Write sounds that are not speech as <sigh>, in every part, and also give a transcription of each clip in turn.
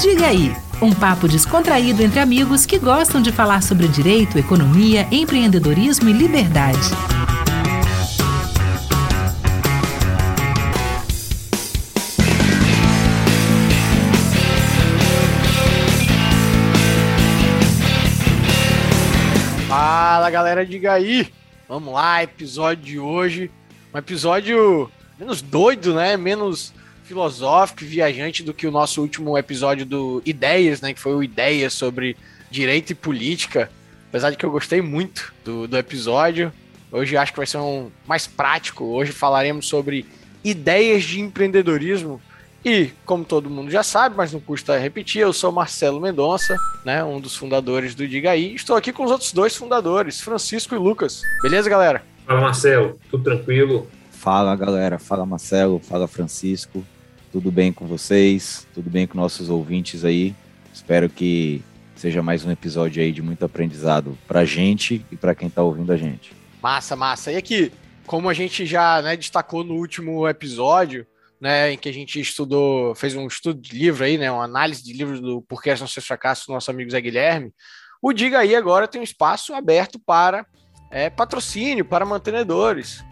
Diga aí, um papo descontraído entre amigos que gostam de falar sobre direito, economia, empreendedorismo e liberdade. Fala galera, diga aí! Vamos lá, episódio de hoje. Um episódio menos doido, né? Menos filosófico e viajante do que o nosso último episódio do Ideias, né? Que foi o Ideias sobre direito e política. Apesar de que eu gostei muito do, do episódio. Hoje acho que vai ser um mais prático. Hoje falaremos sobre ideias de empreendedorismo. E, como todo mundo já sabe, mas não custa repetir, eu sou Marcelo Mendonça, né, um dos fundadores do Diga Aí. Estou aqui com os outros dois fundadores, Francisco e Lucas. Beleza, galera? Fala, Marcelo. Tudo tranquilo? Fala, galera. Fala, Marcelo. Fala, Francisco. Tudo bem com vocês? Tudo bem com nossos ouvintes aí? Espero que seja mais um episódio aí de muito aprendizado pra gente e para quem tá ouvindo a gente. Massa, massa. E aqui, como a gente já né, destacou no último episódio, né, em que a gente estudou, fez um estudo de livro aí, né, uma análise de livro do Porquê São Seus Fracassos nosso amigo Zé Guilherme, o Diga Aí agora tem um espaço aberto para é, patrocínio, para mantenedores.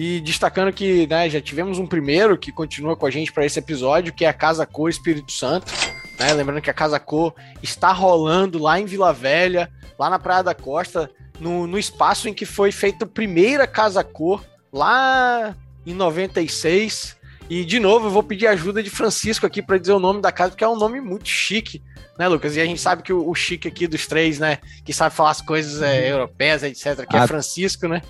E destacando que né, já tivemos um primeiro que continua com a gente para esse episódio, que é a Casa Cor Espírito Santo. Né? Lembrando que a Casa Cor está rolando lá em Vila Velha, lá na Praia da Costa, no, no espaço em que foi feita a primeira Casa Cor, lá em 96. E, de novo, eu vou pedir ajuda de Francisco aqui para dizer o nome da casa, porque é um nome muito chique, né, Lucas? E a gente sabe que o, o chique aqui dos três, né, que sabe falar as coisas é, europeias, etc., que é Francisco, né?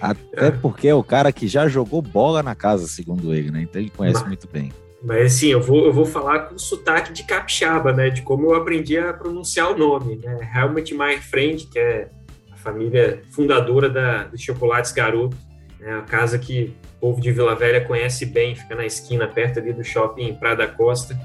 Até porque é o cara que já jogou bola na casa, segundo ele, né? Então ele conhece mas, muito bem. Mas assim, eu vou, eu vou falar com sotaque de capixaba, né? De como eu aprendi a pronunciar o nome, né? Helmut Meyer Friend, que é a família fundadora da, dos Chocolates Garoto, né? a casa que o povo de Vila Velha conhece bem, fica na esquina, perto ali do shopping Praia da Costa.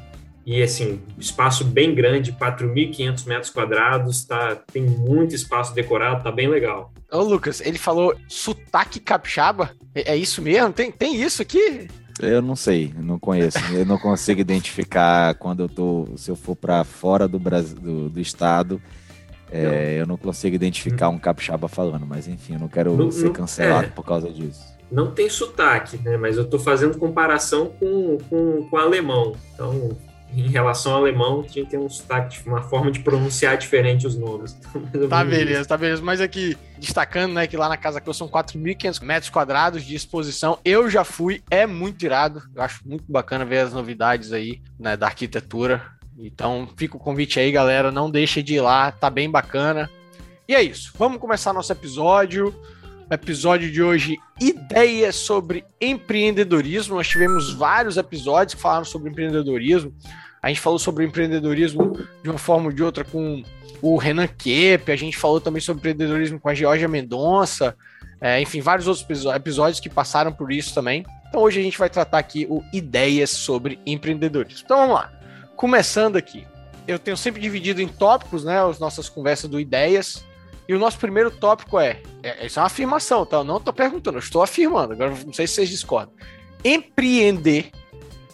E assim, espaço bem grande, 4.500 metros quadrados, tá, tem muito espaço decorado, tá bem legal. Ô Lucas, ele falou sotaque capixaba? É, é isso mesmo? Tem, tem isso aqui? Eu não sei, não conheço. Eu não consigo identificar quando eu tô. Se eu for para fora do Brasil, do, do estado, é, eu não consigo identificar um capixaba falando, mas enfim, eu não quero não, ser cancelado é, por causa disso. Não tem sotaque, né? Mas eu tô fazendo comparação com, com, com alemão. Então, em relação ao alemão, tinha que ter um sotaque, uma forma de pronunciar diferente os nomes. <laughs> tá beleza, tá beleza. Mas aqui, destacando, né, que lá na Casa Cruz são 4.500 metros quadrados de exposição. Eu já fui, é muito irado. Eu acho muito bacana ver as novidades aí, né, da arquitetura. Então, fica o convite aí, galera. Não deixe de ir lá, tá bem bacana. E é isso. Vamos começar nosso episódio. Episódio de hoje, ideias sobre empreendedorismo. Nós tivemos vários episódios que falaram sobre empreendedorismo. A gente falou sobre empreendedorismo de uma forma ou de outra com o Renan Kepp, a gente falou também sobre empreendedorismo com a Georgia Mendonça, é, enfim, vários outros episódios que passaram por isso também. Então hoje a gente vai tratar aqui o ideias sobre empreendedorismo. Então vamos lá. Começando aqui. Eu tenho sempre dividido em tópicos, né, as nossas conversas do ideias. E o nosso primeiro tópico é, é isso é uma afirmação, tá? Eu não estou perguntando, eu estou afirmando. Agora não sei se vocês discordam. Empreender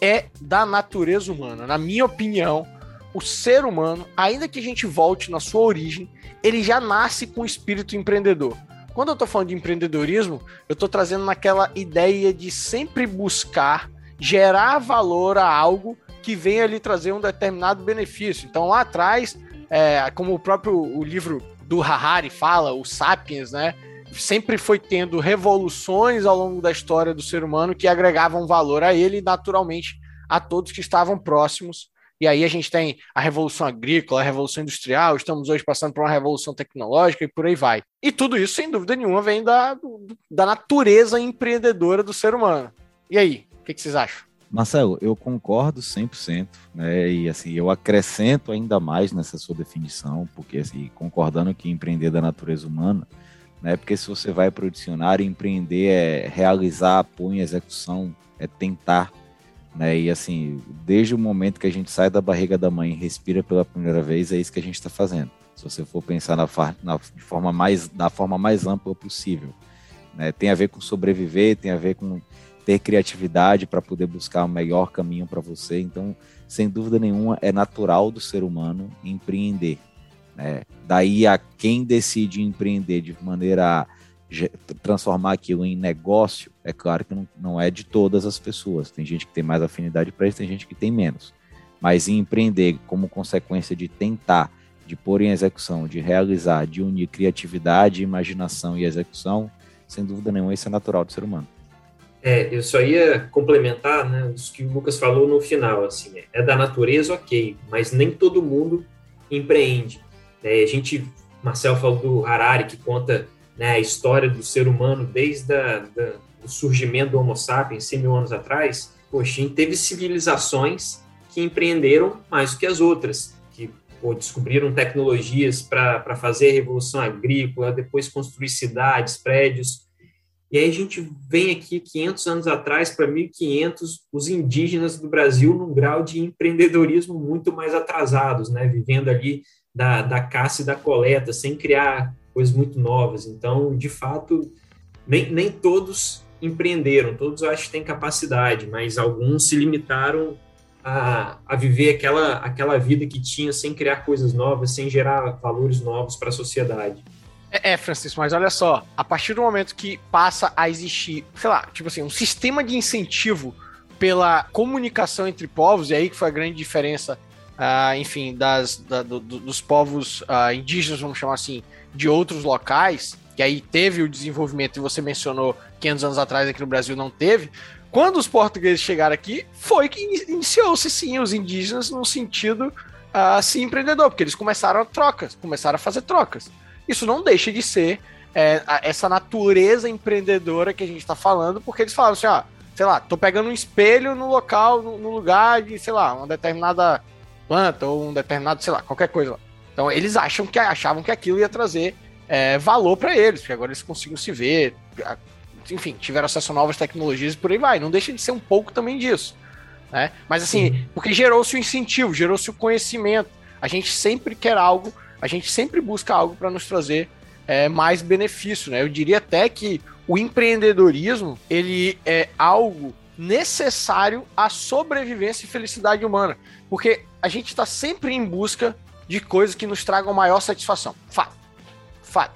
é da natureza humana. Na minha opinião, o ser humano, ainda que a gente volte na sua origem, ele já nasce com o espírito empreendedor. Quando eu estou falando de empreendedorismo, eu estou trazendo naquela ideia de sempre buscar gerar valor a algo que venha lhe trazer um determinado benefício. Então, lá atrás, é, como o próprio o livro do Harari fala, o Sapiens, né? sempre foi tendo revoluções ao longo da história do ser humano que agregavam valor a ele e, naturalmente, a todos que estavam próximos. E aí a gente tem a revolução agrícola, a revolução industrial, estamos hoje passando por uma revolução tecnológica e por aí vai. E tudo isso, sem dúvida nenhuma, vem da, da natureza empreendedora do ser humano. E aí, o que, que vocês acham? Marcelo, eu concordo 100%, né? E assim, eu acrescento ainda mais nessa sua definição, porque assim, concordando que empreender da natureza humana, né? Porque se você vai para o dicionário, empreender é realizar, apoio, execução, é tentar, né? E assim, desde o momento que a gente sai da barriga da mãe e respira pela primeira vez, é isso que a gente está fazendo. Se você for pensar na, na, forma mais, forma mais ampla possível, né? Tem a ver com sobreviver, tem a ver com ter criatividade para poder buscar o melhor caminho para você. Então, sem dúvida nenhuma, é natural do ser humano empreender. Né? Daí a quem decide empreender de maneira a transformar aquilo em negócio, é claro que não, não é de todas as pessoas. Tem gente que tem mais afinidade para isso, tem gente que tem menos. Mas empreender como consequência de tentar, de pôr em execução, de realizar, de unir criatividade, imaginação e execução, sem dúvida nenhuma, isso é natural do ser humano. É, eu só ia complementar né, o que o Lucas falou no final. Assim, é da natureza, ok, mas nem todo mundo empreende. É, a gente, Marcel falou do Harari, que conta né, a história do ser humano desde a, da, do surgimento do Homo sapiens, 100 mil anos atrás. Poxa, teve civilizações que empreenderam mais do que as outras, que pô, descobriram tecnologias para fazer a revolução agrícola, depois construir cidades, prédios, e aí a gente vem aqui 500 anos atrás para 1500, os indígenas do Brasil num grau de empreendedorismo muito mais atrasados, né? Vivendo ali da, da caça e da coleta, sem criar coisas muito novas. Então, de fato, nem, nem todos empreenderam, todos acho que têm capacidade, mas alguns se limitaram a, a viver aquela, aquela vida que tinha sem criar coisas novas, sem gerar valores novos para a sociedade. É, é, Francisco, mas olha só, a partir do momento que passa a existir, sei lá, tipo assim, um sistema de incentivo pela comunicação entre povos, e aí que foi a grande diferença, uh, enfim, das, da, do, dos povos uh, indígenas, vamos chamar assim, de outros locais, que aí teve o desenvolvimento, e você mencionou 500 anos atrás aqui no Brasil não teve, quando os portugueses chegaram aqui, foi que iniciou-se sim os indígenas no sentido uh, assim empreendedor, porque eles começaram a trocas, começaram a fazer trocas isso não deixa de ser é, essa natureza empreendedora que a gente está falando, porque eles falam assim, ó, sei lá, tô pegando um espelho no local, no, no, lugar de, sei lá, uma determinada planta ou um determinado, sei lá, qualquer coisa. Então eles acham que achavam que aquilo ia trazer é, valor para eles, porque agora eles conseguem se ver, enfim, tiveram acesso a novas tecnologias e por aí vai. Não deixa de ser um pouco também disso. Né? Mas assim, porque gerou-se o incentivo, gerou-se o conhecimento. A gente sempre quer algo a gente sempre busca algo para nos trazer é, mais benefício, né? Eu diria até que o empreendedorismo ele é algo necessário à sobrevivência e felicidade humana, porque a gente está sempre em busca de coisas que nos tragam maior satisfação. Fato. Fato.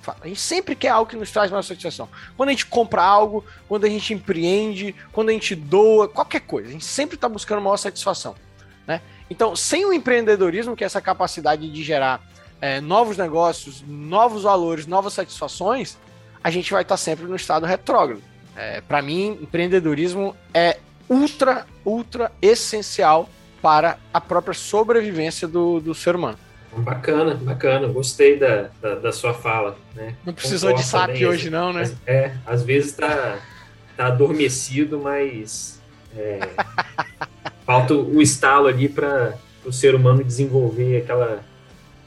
Fato. A gente sempre quer algo que nos traz maior satisfação. Quando a gente compra algo, quando a gente empreende, quando a gente doa, qualquer coisa, a gente sempre está buscando maior satisfação. Né? Então, sem o empreendedorismo, que é essa capacidade de gerar é, novos negócios, novos valores, novas satisfações, a gente vai estar sempre no estado retrógrado. É, Para mim, empreendedorismo é ultra, ultra essencial para a própria sobrevivência do, do ser humano. Bacana, bacana. Gostei da, da, da sua fala. Né? Não precisou Concordo de SAP também, hoje, não, né? É, às vezes está tá adormecido, mas é, <laughs> falta o estalo ali para o ser humano desenvolver aquela,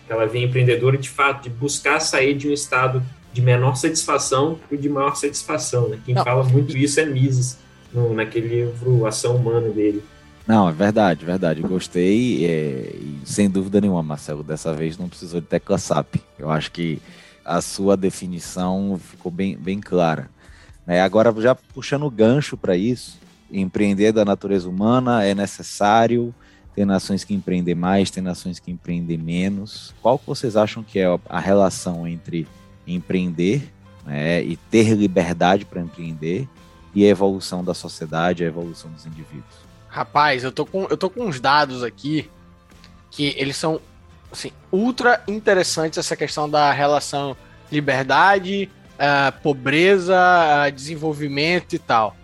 aquela via empreendedora de fato, de buscar sair de um estado de menor satisfação para de maior satisfação. Né? Quem Não. fala muito isso é Mises, no, naquele livro Ação Humana dele. Não, é verdade, verdade. Gostei é, sem dúvida nenhuma, Marcelo. Dessa vez não precisou de tecla SAP. Eu acho que a sua definição ficou bem, bem clara. É, agora, já puxando o gancho para isso, empreender da natureza humana é necessário, tem nações que empreendem mais, tem nações que empreendem menos. Qual que vocês acham que é a relação entre empreender né, e ter liberdade para empreender e a evolução da sociedade, a evolução dos indivíduos? Rapaz, eu tô com, eu tô com uns dados aqui que eles são assim, ultra interessantes essa questão da relação liberdade, uh, pobreza, uh, desenvolvimento e tal.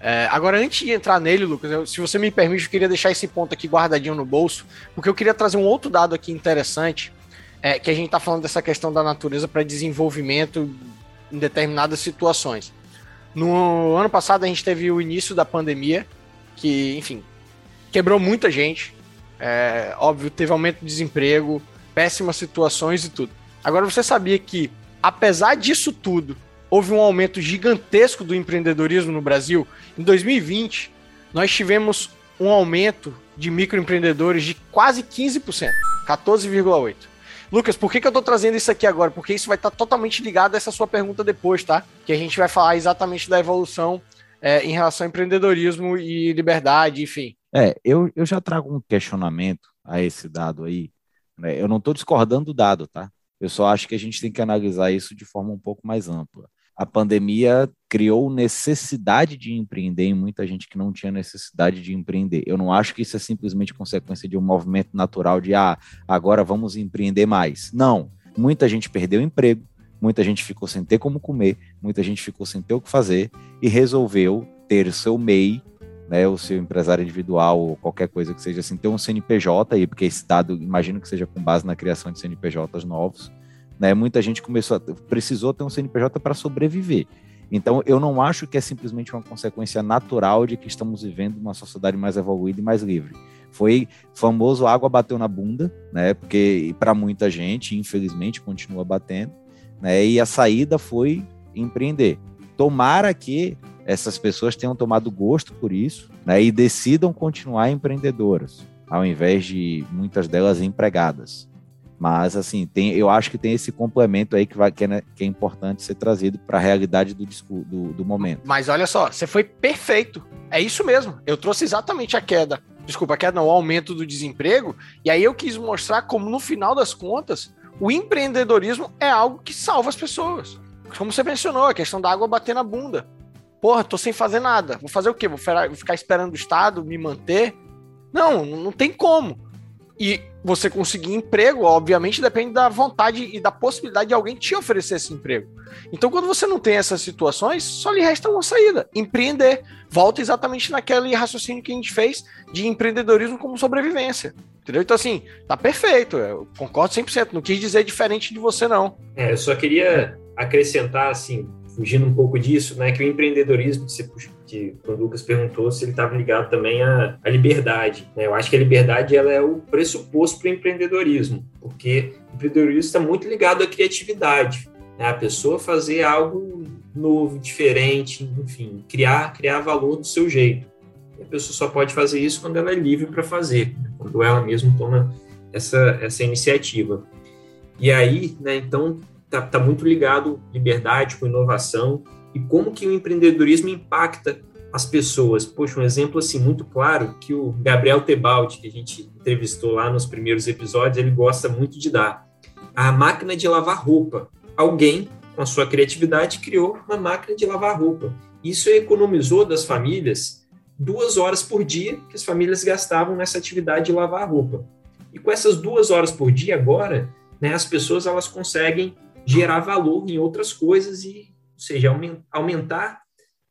É, agora, antes de entrar nele, Lucas, eu, se você me permite, eu queria deixar esse ponto aqui guardadinho no bolso, porque eu queria trazer um outro dado aqui interessante, é, que a gente está falando dessa questão da natureza para desenvolvimento em determinadas situações. No ano passado, a gente teve o início da pandemia, que, enfim, quebrou muita gente. É, óbvio, teve aumento de desemprego, péssimas situações e tudo. Agora, você sabia que, apesar disso tudo, houve um aumento gigantesco do empreendedorismo no Brasil. Em 2020, nós tivemos um aumento de microempreendedores de quase 15%, 14,8%. Lucas, por que, que eu estou trazendo isso aqui agora? Porque isso vai estar totalmente ligado a essa sua pergunta depois, tá? Que a gente vai falar exatamente da evolução é, em relação ao empreendedorismo e liberdade, enfim. É, eu, eu já trago um questionamento a esse dado aí. Né? Eu não estou discordando do dado, tá? Eu só acho que a gente tem que analisar isso de forma um pouco mais ampla. A pandemia criou necessidade de empreender em muita gente que não tinha necessidade de empreender. Eu não acho que isso é simplesmente consequência de um movimento natural de ah, agora vamos empreender mais. Não. Muita gente perdeu emprego, muita gente ficou sem ter como comer, muita gente ficou sem ter o que fazer e resolveu ter o seu MEI, né, o seu empresário individual ou qualquer coisa que seja assim, ter um CNPJ aí, porque esse dado, imagino que seja com base na criação de CNPJs novos, né? Muita gente começou a, precisou ter um CNPJ para sobreviver. Então, eu não acho que é simplesmente uma consequência natural de que estamos vivendo uma sociedade mais evoluída e mais livre. Foi famoso água bateu na bunda, né? Porque para muita gente, infelizmente, continua batendo, né? E a saída foi empreender. Tomara que essas pessoas tenham tomado gosto por isso, né? E decidam continuar empreendedoras, ao invés de muitas delas empregadas. Mas, assim, tem, eu acho que tem esse complemento aí que, vai, que, é, que é importante ser trazido para a realidade do, do, do momento. Mas olha só, você foi perfeito. É isso mesmo. Eu trouxe exatamente a queda. Desculpa, a queda não, o aumento do desemprego. E aí eu quis mostrar como, no final das contas, o empreendedorismo é algo que salva as pessoas. Como você mencionou, a questão da água bater na bunda. Porra, tô sem fazer nada. Vou fazer o quê? Vou ficar esperando o Estado me manter? Não, não tem como. E você conseguir emprego, obviamente, depende da vontade e da possibilidade de alguém te oferecer esse emprego. Então, quando você não tem essas situações, só lhe resta uma saída: empreender. Volta exatamente naquele raciocínio que a gente fez de empreendedorismo como sobrevivência. Entendeu? Então, assim, tá perfeito. Eu concordo 100%. Não quis dizer diferente de você, não. É, eu só queria acrescentar, assim, fugindo um pouco disso, né, que o empreendedorismo, que, o Lucas perguntou se ele estava ligado também à, à liberdade. Né? Eu acho que a liberdade ela é o pressuposto para o empreendedorismo, porque o empreendedorismo está muito ligado à criatividade, né? a pessoa fazer algo novo, diferente, enfim, criar, criar valor do seu jeito. E a pessoa só pode fazer isso quando ela é livre para fazer, né? quando ela mesma toma essa, essa iniciativa. E aí, né, então, está tá muito ligado liberdade com inovação e como que o empreendedorismo impacta as pessoas. Poxa, um exemplo assim muito claro que o Gabriel Tebaldi, que a gente entrevistou lá nos primeiros episódios, ele gosta muito de dar. A máquina de lavar roupa. Alguém, com a sua criatividade, criou uma máquina de lavar roupa. Isso economizou das famílias duas horas por dia que as famílias gastavam nessa atividade de lavar roupa. E com essas duas horas por dia agora, né, as pessoas elas conseguem gerar valor em outras coisas e, ou seja, aumentar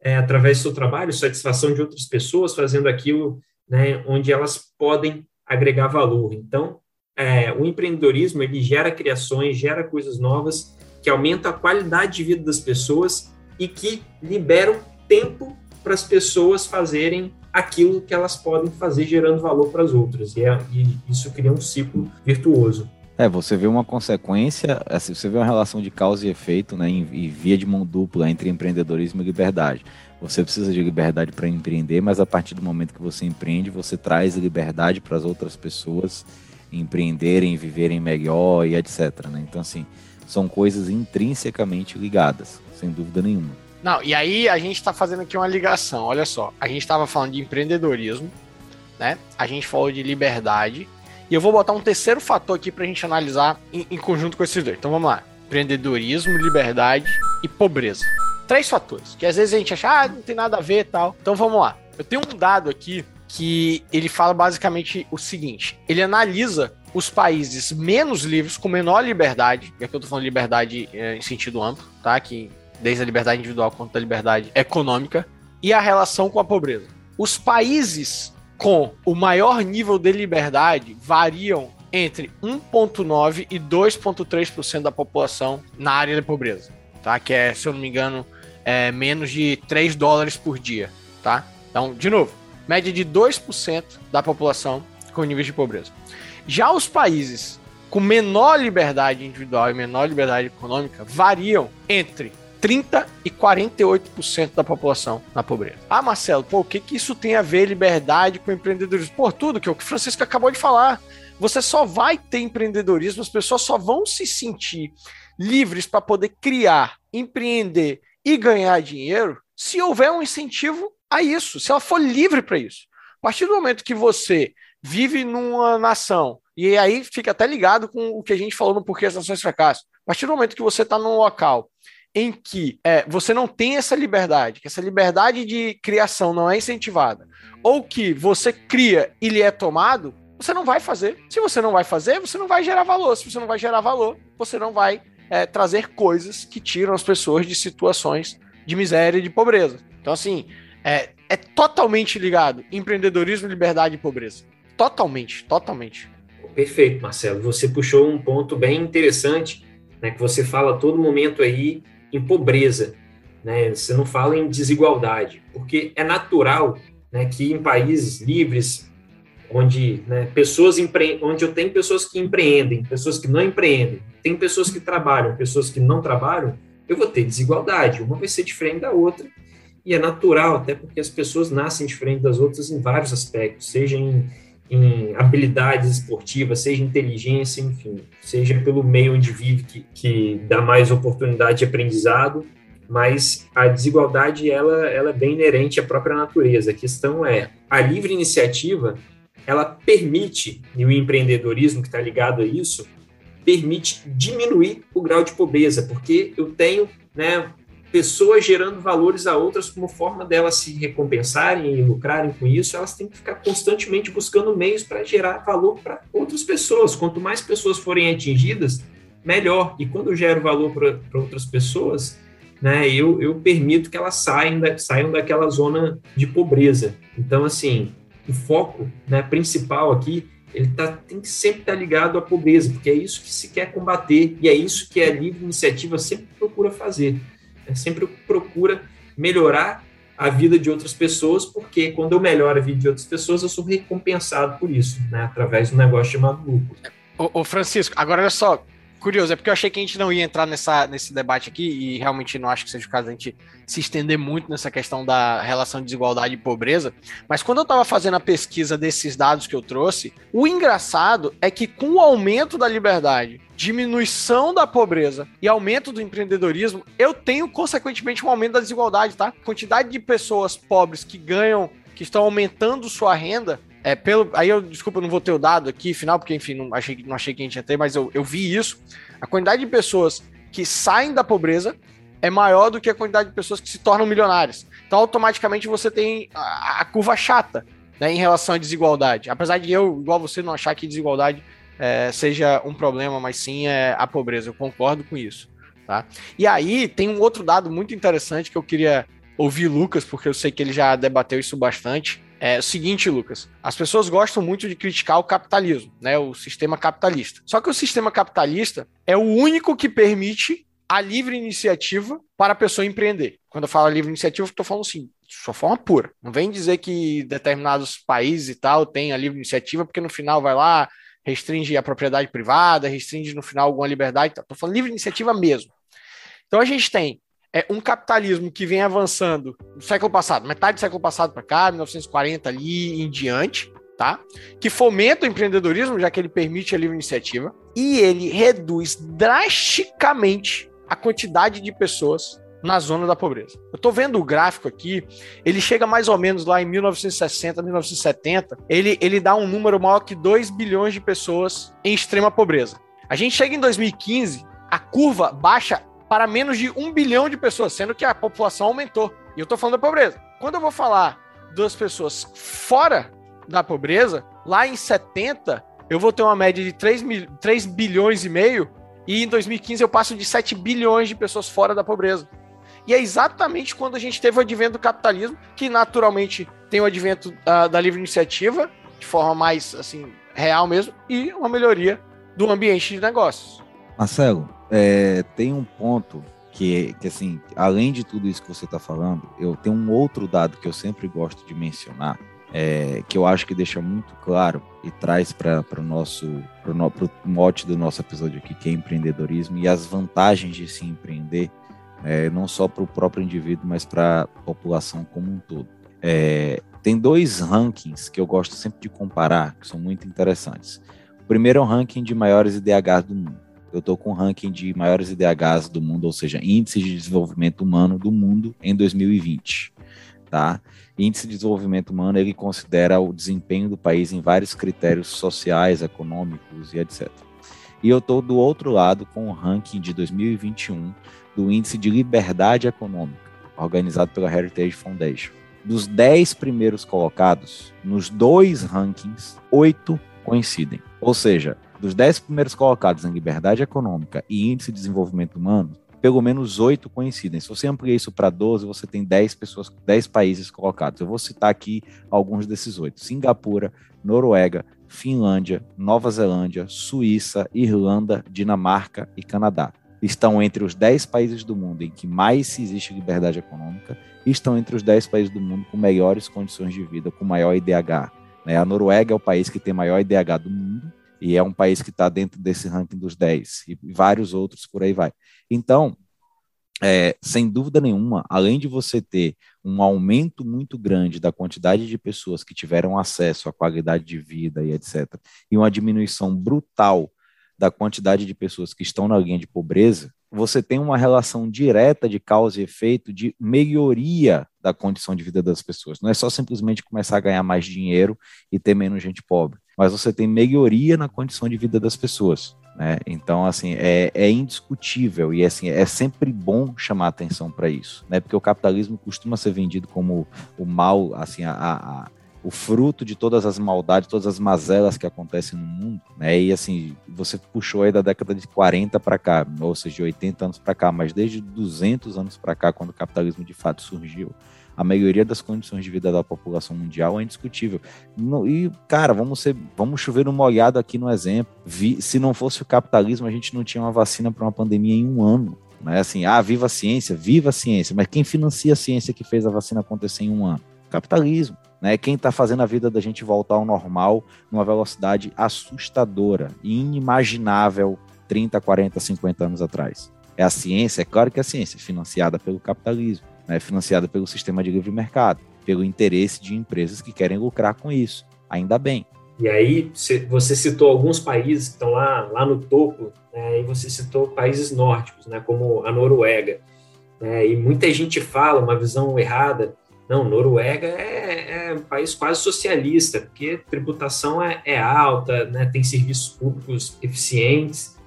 é, através do seu trabalho, satisfação de outras pessoas fazendo aquilo né, onde elas podem agregar valor. Então, é, o empreendedorismo ele gera criações, gera coisas novas que aumentam a qualidade de vida das pessoas e que liberam tempo para as pessoas fazerem aquilo que elas podem fazer gerando valor para as outras. E, é, e isso cria um ciclo virtuoso. É, você vê uma consequência, assim, você vê uma relação de causa e efeito, né, em via de mão dupla entre empreendedorismo e liberdade. Você precisa de liberdade para empreender, mas a partir do momento que você empreende, você traz liberdade para as outras pessoas empreenderem, viverem melhor e etc. Né? Então, assim, são coisas intrinsecamente ligadas, sem dúvida nenhuma. Não, e aí a gente está fazendo aqui uma ligação. Olha só, a gente estava falando de empreendedorismo, né? A gente falou de liberdade e eu vou botar um terceiro fator aqui para a gente analisar em, em conjunto com esses dois. Então vamos lá: empreendedorismo, liberdade e pobreza. Três fatores, que às vezes a gente acha, ah, não tem nada a ver e tal. Então vamos lá. Eu tenho um dado aqui que ele fala basicamente o seguinte: ele analisa os países menos livres, com menor liberdade, e aqui eu tô falando liberdade é, em sentido amplo, tá? Que desde a liberdade individual quanto a liberdade econômica, e a relação com a pobreza. Os países com o maior nível de liberdade variam entre 1,9% e 2,3% da população na área de pobreza, tá? Que é, se eu não me engano, é menos de 3 dólares por dia, tá? Então, de novo, média de 2% da população com níveis de pobreza. Já os países com menor liberdade individual e menor liberdade econômica variam entre 30% e 48% da população na pobreza. Ah, Marcelo, pô, o que, que isso tem a ver liberdade com empreendedorismo? Por tudo que o Francisco acabou de falar. Você só vai ter empreendedorismo, as pessoas só vão se sentir livres para poder criar, empreender e ganhar dinheiro se houver um incentivo a isso, se ela for livre para isso. A partir do momento que você vive numa nação, e aí fica até ligado com o que a gente falou no Porquê as Nações Fracassam. A partir do momento que você está num local em que é, você não tem essa liberdade, que essa liberdade de criação não é incentivada, ou que você cria e lhe é tomado, você não vai fazer. Se você não vai fazer, você não vai gerar valor. Se você não vai gerar valor, você não vai é, trazer coisas que tiram as pessoas de situações de miséria e de pobreza. Então, assim, é, é totalmente ligado empreendedorismo, liberdade e pobreza. Totalmente, totalmente. Perfeito, Marcelo. Você puxou um ponto bem interessante, né, que você fala a todo momento aí em pobreza, né? Você não fala em desigualdade, porque é natural, né, que em países livres, onde né, pessoas empre... onde eu tenho pessoas que empreendem, pessoas que não empreendem, tem pessoas que trabalham, pessoas que não trabalham, eu vou ter desigualdade. Uma vai ser diferente da outra e é natural, até porque as pessoas nascem diferentes das outras em vários aspectos, seja em, em habilidades esportivas, seja inteligência, enfim, seja pelo meio onde vive que, que dá mais oportunidade de aprendizado, mas a desigualdade ela, ela é bem inerente à própria natureza. A questão é a livre iniciativa, ela permite e o empreendedorismo que está ligado a isso permite diminuir o grau de pobreza, porque eu tenho né, pessoas gerando valores a outras como forma delas se recompensarem e lucrarem com isso, elas têm que ficar constantemente buscando meios para gerar valor para outras pessoas. Quanto mais pessoas forem atingidas, melhor. E quando eu gero valor para outras pessoas, né, eu, eu permito que elas saiam, da, saiam daquela zona de pobreza. Então, assim, o foco né, principal aqui ele tá, tem que sempre estar tá ligado à pobreza, porque é isso que se quer combater e é isso que a livre iniciativa sempre procura fazer sempre procura melhorar a vida de outras pessoas, porque quando eu melhoro a vida de outras pessoas, eu sou recompensado por isso, né, através do negócio chamado lucro. Ô, ô Francisco, agora olha só, curioso, é porque eu achei que a gente não ia entrar nessa, nesse debate aqui, e realmente não acho que seja o caso da gente se estender muito nessa questão da relação de desigualdade e pobreza, mas quando eu estava fazendo a pesquisa desses dados que eu trouxe, o engraçado é que com o aumento da liberdade diminuição da pobreza e aumento do empreendedorismo, eu tenho, consequentemente, um aumento da desigualdade, tá? Quantidade de pessoas pobres que ganham, que estão aumentando sua renda, é, pelo, aí eu, desculpa, eu não vou ter o dado aqui, final, porque, enfim, não achei, não achei que a gente ia ter, mas eu, eu vi isso. A quantidade de pessoas que saem da pobreza é maior do que a quantidade de pessoas que se tornam milionárias. Então, automaticamente, você tem a, a curva chata né, em relação à desigualdade. Apesar de eu, igual você, não achar que desigualdade é, seja um problema, mas sim é a pobreza. Eu concordo com isso. Tá? E aí tem um outro dado muito interessante que eu queria ouvir Lucas, porque eu sei que ele já debateu isso bastante. É o seguinte, Lucas, as pessoas gostam muito de criticar o capitalismo, né, o sistema capitalista. Só que o sistema capitalista é o único que permite a livre iniciativa para a pessoa empreender. Quando eu falo livre iniciativa, eu estou falando assim, de sua forma pura. Não vem dizer que determinados países e tal têm a livre iniciativa, porque no final vai lá, restringe a propriedade privada, restringe no final alguma liberdade. Estou falando livre iniciativa mesmo. Então a gente tem é, um capitalismo que vem avançando no século passado, metade do século passado para cá, 1940 ali em diante, tá? Que fomenta o empreendedorismo, já que ele permite a livre iniciativa, e ele reduz drasticamente a quantidade de pessoas na zona da pobreza. Eu estou vendo o gráfico aqui, ele chega mais ou menos lá em 1960, 1970, ele, ele dá um número maior que 2 bilhões de pessoas em extrema pobreza. A gente chega em 2015, a curva baixa para menos de 1 bilhão de pessoas, sendo que a população aumentou. E eu estou falando da pobreza. Quando eu vou falar das pessoas fora da pobreza, lá em 70, eu vou ter uma média de 3, mil, 3 bilhões e meio, e em 2015 eu passo de 7 bilhões de pessoas fora da pobreza. E é exatamente quando a gente teve o advento do capitalismo, que naturalmente tem o advento uh, da livre iniciativa, de forma mais assim real mesmo, e uma melhoria do ambiente de negócios. Marcelo, é, tem um ponto que, que, assim, além de tudo isso que você está falando, eu tenho um outro dado que eu sempre gosto de mencionar, é, que eu acho que deixa muito claro e traz para o nosso pro, no, pro mote do nosso episódio aqui, que é empreendedorismo e as vantagens de se empreender é, não só para o próprio indivíduo, mas para a população como um todo. É, tem dois rankings que eu gosto sempre de comparar, que são muito interessantes. O primeiro é o ranking de maiores IDHs do mundo. Eu estou com o ranking de maiores IDHs do mundo, ou seja, índice de desenvolvimento humano do mundo em 2020, tá? Índice de desenvolvimento humano ele considera o desempenho do país em vários critérios sociais, econômicos e etc. E eu estou do outro lado com o ranking de 2021 do Índice de Liberdade Econômica, organizado pela Heritage Foundation. Dos 10 primeiros colocados, nos dois rankings, oito coincidem. Ou seja, dos 10 primeiros colocados em liberdade econômica e índice de desenvolvimento humano, pelo menos oito coincidem. Se você ampliar isso para 12, você tem 10 pessoas, 10 países colocados. Eu vou citar aqui alguns desses oito: Singapura, Noruega, Finlândia, Nova Zelândia, Suíça, Irlanda, Dinamarca e Canadá. Estão entre os 10 países do mundo em que mais existe liberdade econômica e estão entre os 10 países do mundo com melhores condições de vida, com maior IDH. Né? A Noruega é o país que tem maior IDH do mundo e é um país que está dentro desse ranking dos 10 e vários outros por aí vai. Então, é, sem dúvida nenhuma, além de você ter um aumento muito grande da quantidade de pessoas que tiveram acesso à qualidade de vida e etc., e uma diminuição brutal da quantidade de pessoas que estão na linha de pobreza, você tem uma relação direta de causa e efeito de melhoria da condição de vida das pessoas. Não é só simplesmente começar a ganhar mais dinheiro e ter menos gente pobre, mas você tem melhoria na condição de vida das pessoas. Né? Então, assim, é, é, indiscutível e assim, é sempre bom chamar atenção para isso, né? porque o capitalismo costuma ser vendido como o mal, assim, a, a o fruto de todas as maldades, todas as mazelas que acontecem no mundo, né? E assim, você puxou aí da década de 40 para cá, ou seja, de 80 anos para cá, mas desde 200 anos para cá, quando o capitalismo de fato surgiu, a maioria das condições de vida da população mundial é indiscutível. E, cara, vamos ser, vamos chover no molhado aqui no exemplo. Vi, se não fosse o capitalismo, a gente não tinha uma vacina para uma pandemia em um ano. Não é assim, ah, viva a ciência, viva a ciência. Mas quem financia a ciência que fez a vacina acontecer em um ano? Capitalismo. Né? Quem está fazendo a vida da gente voltar ao normal numa velocidade assustadora, inimaginável 30, 40, 50 anos atrás. É a ciência, é claro que é a ciência, financiada pelo capitalismo, né? financiada pelo sistema de livre mercado, pelo interesse de empresas que querem lucrar com isso. Ainda bem. E aí, você citou alguns países que estão lá, lá no topo, né? e você citou países nórdicos, né? como a Noruega. Né? E muita gente fala, uma visão errada, não, Noruega é, é, um país quase socialista, porque tributação é, é alta, né, tem serviços públicos eficientes.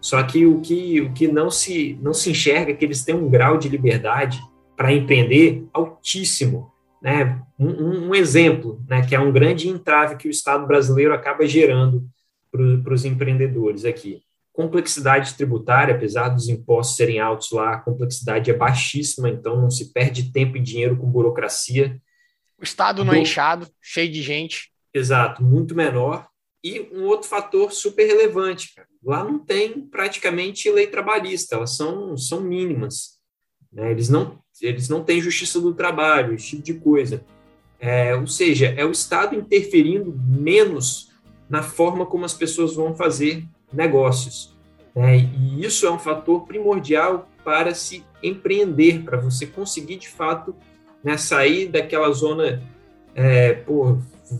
Só que o que, o que não, se, não se enxerga é que eles têm um grau de liberdade para empreender altíssimo. Né? Um, um, exemplo, né, que é um grande entrave que o Estado brasileiro acaba gerando para os empreendedores aqui complexidade tributária, apesar dos impostos serem altos lá, a complexidade é baixíssima, então não se perde tempo e dinheiro com burocracia. O Estado não é inchado, cheio de gente. Exato, muito menor. E um outro fator super relevante, cara, lá não tem praticamente lei trabalhista, elas são, são mínimas. Né? Eles, não, eles não têm justiça do trabalho, esse tipo de coisa. É, ou seja, é o Estado interferindo menos na forma como as pessoas vão fazer negócios. Né? E isso é um fator primordial para se empreender, para você conseguir de fato né, sair daquela zona, é, pô,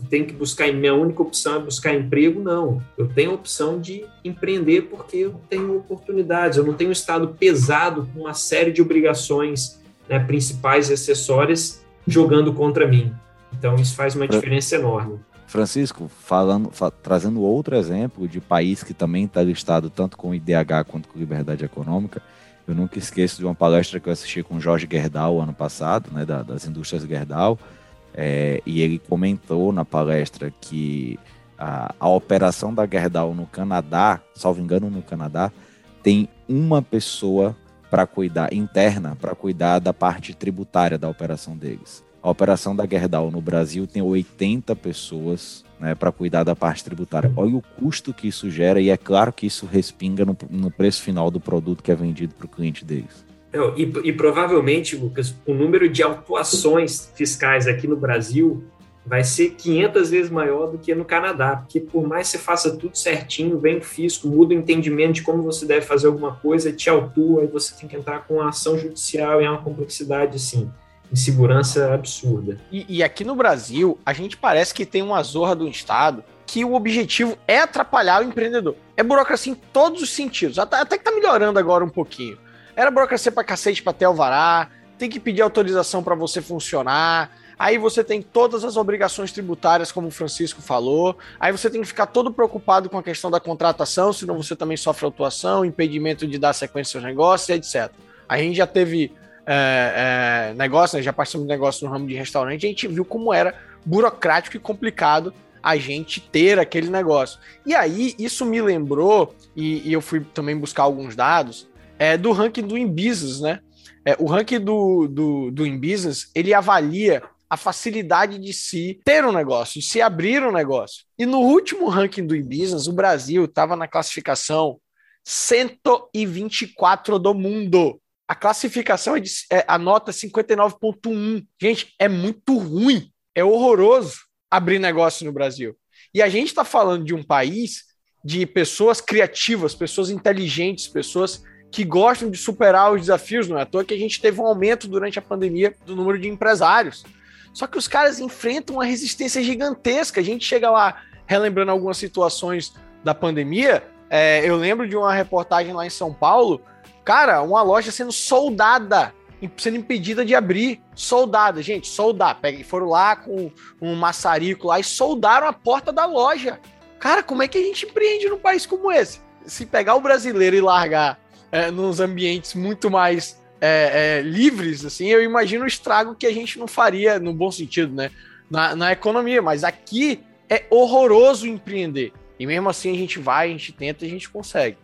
tem que buscar, minha única opção é buscar emprego, não. Eu tenho a opção de empreender porque eu tenho oportunidades, eu não tenho um estado pesado com uma série de obrigações né, principais e acessórias jogando contra mim. Então, isso faz uma diferença enorme. Francisco, falando, fa trazendo outro exemplo de país que também está listado tanto com IDH quanto com liberdade econômica, eu nunca esqueço de uma palestra que eu assisti com Jorge Gerdau ano passado, né, da, das indústrias Gerdau, é, e ele comentou na palestra que a, a operação da Gerdau no Canadá, salvo engano no Canadá, tem uma pessoa para cuidar, interna, para cuidar da parte tributária da operação deles. A operação da Gerdau no Brasil tem 80 pessoas né, para cuidar da parte tributária. Olha o custo que isso gera e é claro que isso respinga no, no preço final do produto que é vendido para o cliente deles. Não, e, e, provavelmente, Lucas, o número de autuações fiscais aqui no Brasil vai ser 500 vezes maior do que no Canadá, porque por mais que você faça tudo certinho, vem o fisco, muda o entendimento de como você deve fazer alguma coisa, te autua e você tem que entrar com ação judicial e é uma complexidade assim insegurança absurda. E, e, aqui no Brasil, a gente parece que tem uma zorra do Estado que o objetivo é atrapalhar o empreendedor. É burocracia em todos os sentidos. Até, até que tá melhorando agora um pouquinho. Era burocracia pra cacete pra ter alvará, tem que pedir autorização para você funcionar. Aí você tem todas as obrigações tributárias, como o Francisco falou. Aí você tem que ficar todo preocupado com a questão da contratação, senão você também sofre autuação, impedimento de dar sequência aos negócios, etc. A gente já teve é, é, negócio, né, já participamos de negócio no ramo de restaurante, a gente viu como era burocrático e complicado a gente ter aquele negócio. E aí, isso me lembrou, e, e eu fui também buscar alguns dados, é, do ranking do InBusiness, né? É, o ranking do, do, do InBusiness, ele avalia a facilidade de se ter um negócio, de se abrir um negócio. E no último ranking do InBusiness, o Brasil estava na classificação 124 do mundo. A classificação é, de, é a nota 59.1. Gente, é muito ruim, é horroroso abrir negócio no Brasil. E a gente está falando de um país de pessoas criativas, pessoas inteligentes, pessoas que gostam de superar os desafios. Não é à toa que a gente teve um aumento durante a pandemia do número de empresários. Só que os caras enfrentam uma resistência gigantesca. A gente chega lá, relembrando algumas situações da pandemia. É, eu lembro de uma reportagem lá em São Paulo Cara, uma loja sendo soldada, sendo impedida de abrir. Soldada, gente, soldar. Foram lá com um maçarico lá e soldaram a porta da loja. Cara, como é que a gente empreende num país como esse? Se pegar o brasileiro e largar é, nos ambientes muito mais é, é, livres, assim, eu imagino o estrago que a gente não faria, no bom sentido, né? Na, na economia. Mas aqui é horroroso empreender. E mesmo assim a gente vai, a gente tenta a gente consegue.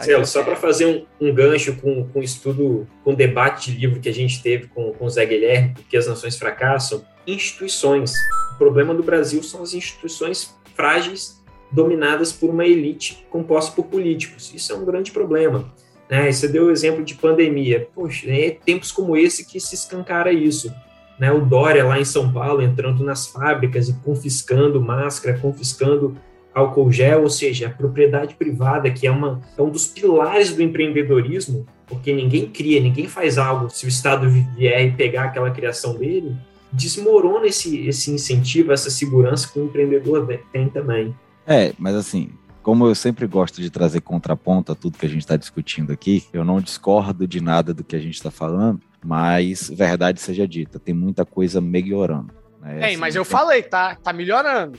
Celo, só para fazer um, um, gancho com, com estudo, com debate de livro que a gente teve com, com o Zé Guilherme, porque as nações fracassam, instituições. O problema do Brasil são as instituições frágeis, dominadas por uma elite composta por políticos. Isso é um grande problema. Né? Você deu o exemplo de pandemia. Poxa, é tempos como esse que se escancara isso. Né? O Dória lá em São Paulo entrando nas fábricas e confiscando máscara, confiscando álcool gel, ou seja, a propriedade privada, que é, uma, é um dos pilares do empreendedorismo, porque ninguém cria, ninguém faz algo se o Estado vier e pegar aquela criação dele, desmorona esse, esse incentivo, essa segurança que o empreendedor tem também. É, mas assim, como eu sempre gosto de trazer contraponto a tudo que a gente está discutindo aqui, eu não discordo de nada do que a gente está falando, mas verdade seja dita, tem muita coisa melhorando. Né? Tem, assim, mas eu falei, tá? Tá melhorando.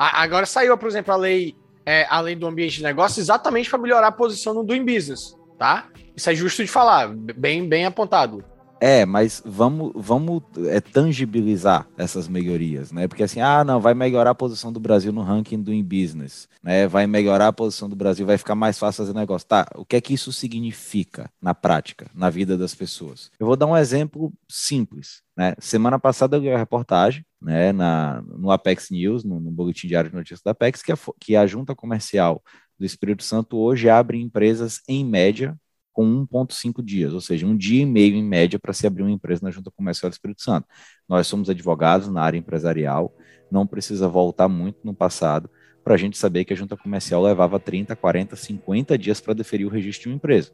Agora saiu, por exemplo, a lei, é, a lei do ambiente de negócio exatamente para melhorar a posição no doing business, tá? Isso é justo de falar, bem, bem apontado. É, mas vamos, vamos é, tangibilizar essas melhorias, né? Porque assim, ah, não, vai melhorar a posição do Brasil no ranking do In Business, né? Vai melhorar a posição do Brasil, vai ficar mais fácil fazer negócio. Tá, o que é que isso significa na prática, na vida das pessoas? Eu vou dar um exemplo simples, né? Semana passada eu vi a reportagem, né, na, no Apex News, no, no Boletim Diário de Notícias da Apex, que a, que a junta comercial do Espírito Santo hoje abre empresas em média com 1,5 dias, ou seja, um dia e meio em média para se abrir uma empresa na Junta Comercial do Espírito Santo. Nós somos advogados na área empresarial, não precisa voltar muito no passado para a gente saber que a Junta Comercial levava 30, 40, 50 dias para deferir o registro de uma empresa.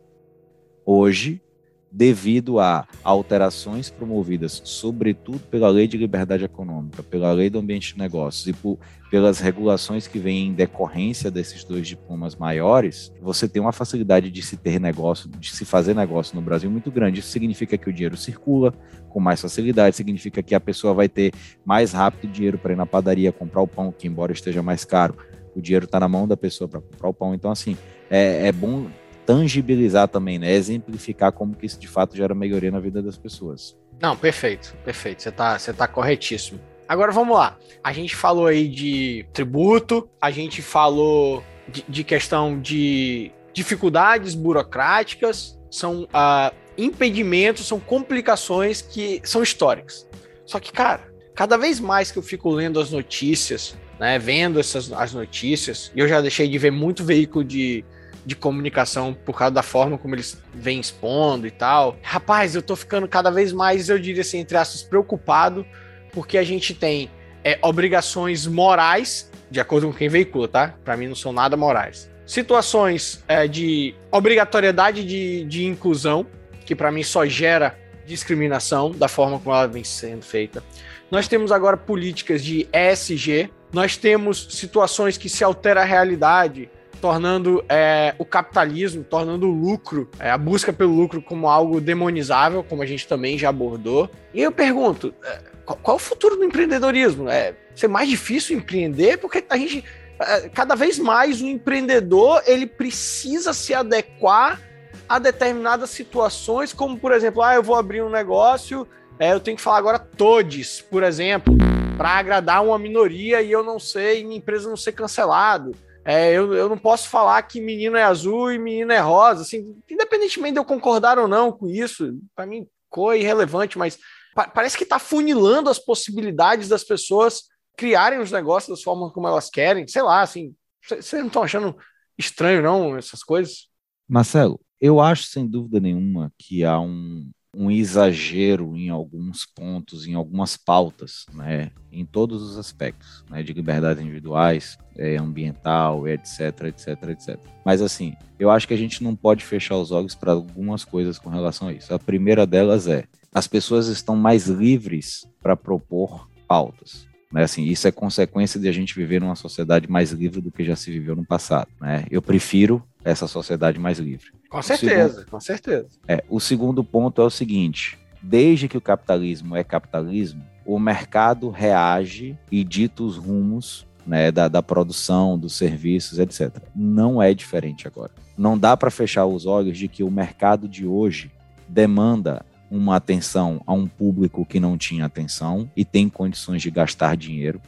Hoje, devido a alterações promovidas, sobretudo pela Lei de Liberdade Econômica, pela Lei do Ambiente de Negócios e por, pelas regulações que vêm em decorrência desses dois diplomas maiores, você tem uma facilidade de se ter negócio, de se fazer negócio no Brasil muito grande. Isso significa que o dinheiro circula com mais facilidade, significa que a pessoa vai ter mais rápido dinheiro para ir na padaria comprar o pão, que embora esteja mais caro, o dinheiro está na mão da pessoa para comprar o pão. Então, assim, é, é bom tangibilizar também, né? Exemplificar como que isso de fato gera melhoria na vida das pessoas. Não, perfeito, perfeito. Você tá, você tá corretíssimo. Agora vamos lá. A gente falou aí de tributo, a gente falou de, de questão de dificuldades burocráticas, são uh, impedimentos, são complicações que são históricas. Só que, cara, cada vez mais que eu fico lendo as notícias, né, vendo essas as notícias, e eu já deixei de ver muito veículo de de comunicação por causa da forma como eles vêm expondo e tal. Rapaz, eu tô ficando cada vez mais, eu diria assim, entre aspas, preocupado, porque a gente tem é, obrigações morais, de acordo com quem veicula, tá? Para mim não são nada morais. Situações é, de obrigatoriedade de, de inclusão, que para mim só gera discriminação da forma como ela vem sendo feita. Nós temos agora políticas de ESG, nós temos situações que se altera a realidade, tornando é, o capitalismo, tornando o lucro, é, a busca pelo lucro como algo demonizável, como a gente também já abordou. E eu pergunto, é, qual, qual, é o futuro do empreendedorismo? É ser mais difícil empreender? Porque a gente, é, cada vez mais o empreendedor, ele precisa se adequar a determinadas situações, como por exemplo, ah, eu vou abrir um negócio, é, eu tenho que falar agora todes, por exemplo, para agradar uma minoria e eu não sei, minha empresa não ser cancelado. É, eu, eu não posso falar que menino é azul e menino é rosa, assim, independentemente de eu concordar ou não com isso, para mim, cor é irrelevante, mas pa parece que está funilando as possibilidades das pessoas criarem os negócios das formas como elas querem, sei lá, assim, vocês não estão achando estranho, não, essas coisas? Marcelo, eu acho sem dúvida nenhuma que há um, um exagero em alguns pontos, em algumas pautas, né, em todos os aspectos, né, de liberdades individuais, é, ambiental, etc, etc, etc. Mas assim, eu acho que a gente não pode fechar os olhos para algumas coisas com relação a isso. A primeira delas é as pessoas estão mais livres para propor pautas. Né? Assim, isso é consequência de a gente viver numa sociedade mais livre do que já se viveu no passado. Né? Eu prefiro essa sociedade mais livre. Com certeza, segundo, com certeza. É, o segundo ponto é o seguinte: desde que o capitalismo é capitalismo, o mercado reage e dita os rumos né, da, da produção, dos serviços, etc. Não é diferente agora. Não dá para fechar os olhos de que o mercado de hoje demanda uma atenção a um público que não tinha atenção e tem condições de gastar dinheiro.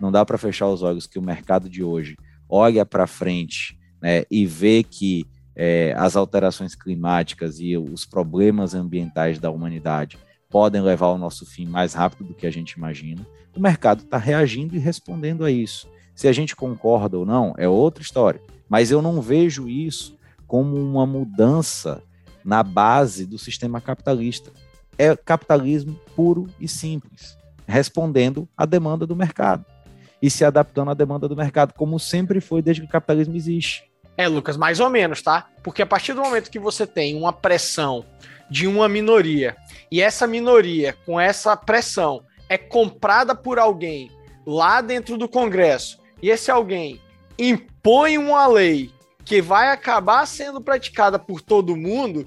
Não dá para fechar os olhos que o mercado de hoje olha para frente né, e vê que é, as alterações climáticas e os problemas ambientais da humanidade podem levar ao nosso fim mais rápido do que a gente imagina. O mercado está reagindo e respondendo a isso. Se a gente concorda ou não, é outra história. Mas eu não vejo isso como uma mudança na base do sistema capitalista. É capitalismo puro e simples, respondendo à demanda do mercado e se adaptando à demanda do mercado, como sempre foi desde que o capitalismo existe. É, Lucas, mais ou menos, tá? Porque a partir do momento que você tem uma pressão de uma minoria e essa minoria, com essa pressão, é comprada por alguém lá dentro do Congresso e esse alguém impõe uma lei que vai acabar sendo praticada por todo mundo,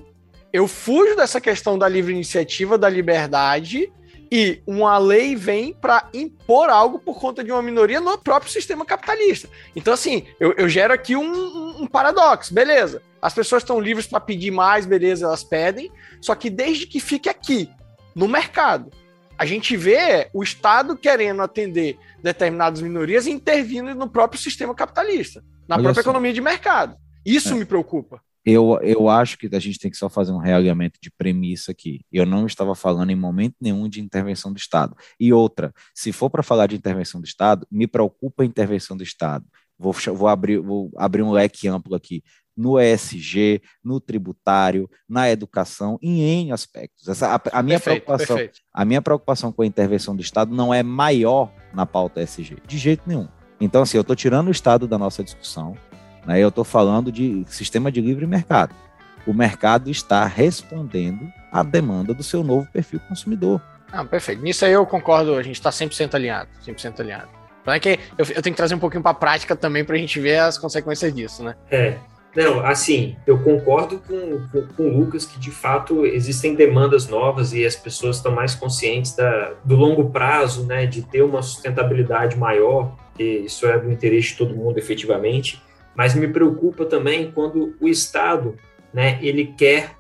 eu fujo dessa questão da livre iniciativa, da liberdade, e uma lei vem para impor algo por conta de uma minoria no próprio sistema capitalista. Então, assim, eu, eu gero aqui um, um, um paradoxo, beleza. As pessoas estão livres para pedir mais, beleza, elas pedem, só que desde que fique aqui, no mercado. A gente vê o Estado querendo atender determinadas minorias e intervindo no próprio sistema capitalista, na Olha própria só. economia de mercado. Isso é. me preocupa. Eu, eu acho que a gente tem que só fazer um realinhamento de premissa aqui. Eu não estava falando em momento nenhum de intervenção do Estado. E outra, se for para falar de intervenção do Estado, me preocupa a intervenção do Estado. Vou, vou, abrir, vou abrir um leque amplo aqui. No ESG, no tributário, na educação, em N aspectos. Essa, a, a minha perfeito, preocupação, perfeito. a minha preocupação com a intervenção do Estado não é maior na pauta ESG, de jeito nenhum. Então, assim, eu estou tirando o Estado da nossa discussão né? Eu estou falando de sistema de livre mercado. O mercado está respondendo à demanda do seu novo perfil consumidor. Ah, perfeito. Nisso aí eu concordo, a gente está 100% alinhado. 100% alinhado. Então é que eu, eu tenho que trazer um pouquinho para a prática também para a gente ver as consequências disso, né? É. Não, assim, eu concordo com, com, com, o Lucas que de fato existem demandas novas e as pessoas estão mais conscientes da, do longo prazo, né, de ter uma sustentabilidade maior, e isso é do interesse de todo mundo efetivamente mas me preocupa também quando o Estado, né, ele quer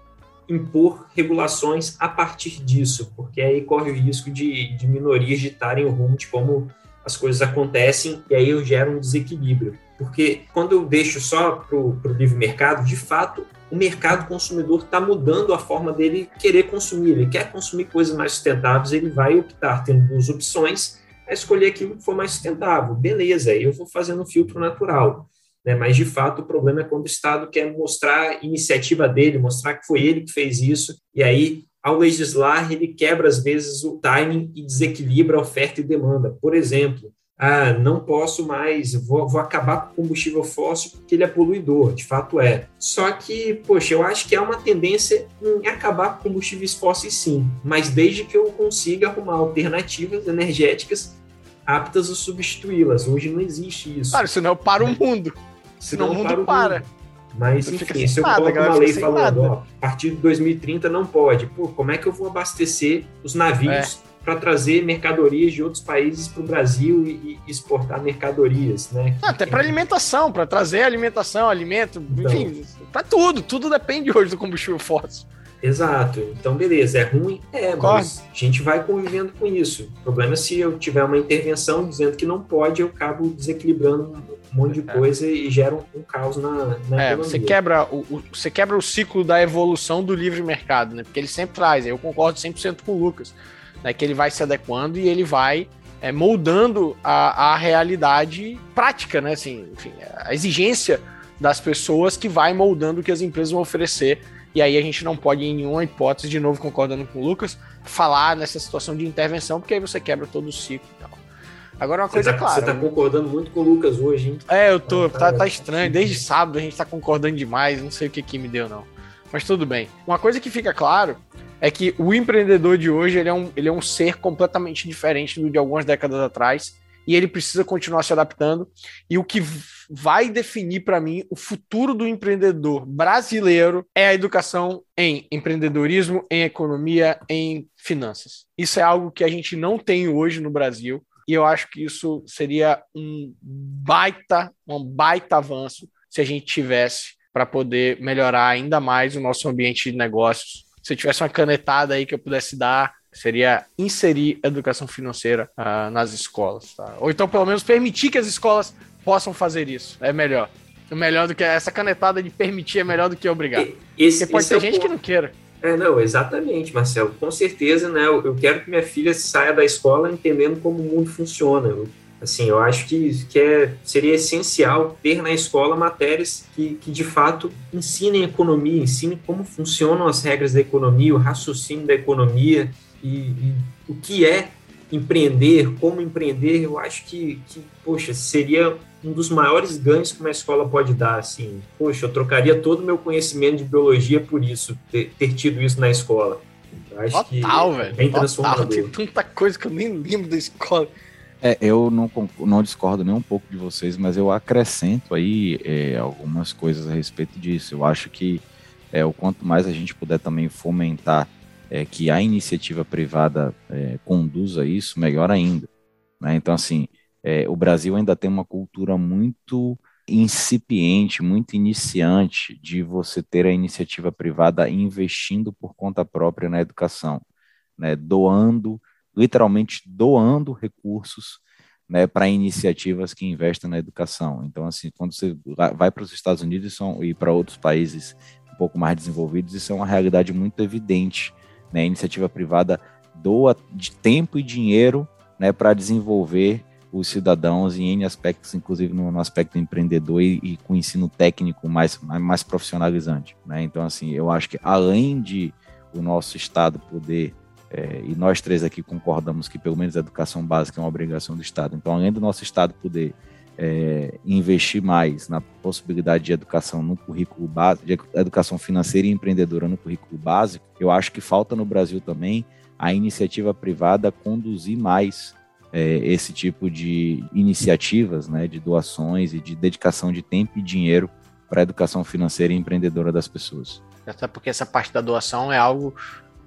impor regulações a partir disso, porque aí corre o risco de, de minorias ditarem o rumo de como as coisas acontecem e aí eu gero um desequilíbrio. Porque quando eu deixo só para o livre mercado, de fato, o mercado consumidor está mudando a forma dele querer consumir. Ele quer consumir coisas mais sustentáveis, ele vai optar, tendo duas opções, a escolher aquilo que for mais sustentável. Beleza, eu vou fazendo um filtro natural. Né? Mas, de fato, o problema é quando o Estado quer mostrar a iniciativa dele, mostrar que foi ele que fez isso, e aí, ao legislar, ele quebra, às vezes, o timing e desequilibra a oferta e demanda. Por exemplo, ah, não posso mais, vou, vou acabar com o combustível fóssil porque ele é poluidor, de fato é. Só que, poxa, eu acho que há uma tendência em acabar com combustíveis fósseis sim, mas desde que eu consiga arrumar alternativas energéticas aptas a substituí-las. Hoje não existe isso. Claro, senão para o mundo. Senão, senão o mundo para. Mundo. Mas, enfim, se eu nada, coloco uma lei falando, ó, a partir de 2030 não pode, pô, como é que eu vou abastecer os navios é para trazer mercadorias de outros países para o Brasil e, e, exportar mercadorias, né? Ah, até para alimentação, para trazer alimentação, alimento, então, enfim, para tudo. Tudo depende hoje do combustível fóssil. Exato. Então, beleza, é ruim? É, Corre. mas a gente vai convivendo com isso. O problema é se eu tiver uma intervenção dizendo que não pode, eu acabo desequilibrando um monte de é. coisa e gera um, um caos na, na é, Você quebra, o, o, você quebra o ciclo da evolução do livre mercado, né? Porque ele sempre traz, eu concordo 100% com o Lucas né, que ele vai se adequando e ele vai é, moldando a, a realidade prática, né? Assim, enfim, a exigência das pessoas que vai moldando o que as empresas vão oferecer. E aí a gente não pode, em nenhuma hipótese, de novo concordando com o Lucas, falar nessa situação de intervenção, porque aí você quebra todo o ciclo e tal. Agora, uma coisa tá, clara. Você tá concordando muito com o Lucas hoje, hein? É, eu tô. tá, tá estranho. Desde sábado a gente tá concordando demais. Não sei o que que me deu, não. Mas tudo bem. Uma coisa que fica claro é que o empreendedor de hoje ele é, um, ele é um ser completamente diferente do de algumas décadas atrás e ele precisa continuar se adaptando. E o que vai definir para mim o futuro do empreendedor brasileiro é a educação em empreendedorismo, em economia, em finanças. Isso é algo que a gente não tem hoje no Brasil e eu acho que isso seria um baita, um baita avanço se a gente tivesse para poder melhorar ainda mais o nosso ambiente de negócios se eu tivesse uma canetada aí que eu pudesse dar, seria inserir educação financeira uh, nas escolas. Tá? Ou então, pelo menos, permitir que as escolas possam fazer isso. É melhor. É melhor do que essa canetada de permitir é melhor do que obrigar. Esse, Porque pode ter é gente ponto. que não queira. É, não, exatamente, Marcelo. Com certeza, né? Eu, eu quero que minha filha saia da escola entendendo como o mundo funciona. Eu Assim, eu acho que, que é, seria essencial ter na escola matérias que, que de fato ensinem economia, ensinem como funcionam as regras da economia, o raciocínio da economia e, e o que é empreender, como empreender. Eu acho que, que, poxa, seria um dos maiores ganhos que uma escola pode dar. Assim, poxa, eu trocaria todo o meu conhecimento de biologia por isso, ter, ter tido isso na escola. Eu acho Total, que velho. É bem transformador. Tem tanta coisa que eu nem lembro da escola. É, eu não, não discordo nem um pouco de vocês, mas eu acrescento aí é, algumas coisas a respeito disso. Eu acho que é, o quanto mais a gente puder também fomentar é, que a iniciativa privada é, conduza isso, melhor ainda. Né? Então, assim, é, o Brasil ainda tem uma cultura muito incipiente, muito iniciante de você ter a iniciativa privada investindo por conta própria na educação, né? doando literalmente doando recursos né, para iniciativas que investem na educação. Então, assim, quando você vai para os Estados Unidos e para outros países um pouco mais desenvolvidos, isso é uma realidade muito evidente. Né? A iniciativa privada doa de tempo e dinheiro né, para desenvolver os cidadãos em N aspectos, inclusive no, no aspecto empreendedor e, e, com ensino técnico mais, mais profissionalizante. Né? Então, assim, eu acho que além de o nosso Estado poder é, e nós três aqui concordamos que pelo menos a educação básica é uma obrigação do Estado. Então, além do nosso Estado poder é, investir mais na possibilidade de educação no currículo básico, de educação financeira e empreendedora no currículo básico, eu acho que falta no Brasil também a iniciativa privada conduzir mais é, esse tipo de iniciativas, né, de doações e de dedicação de tempo e dinheiro para a educação financeira e empreendedora das pessoas. Até porque essa parte da doação é algo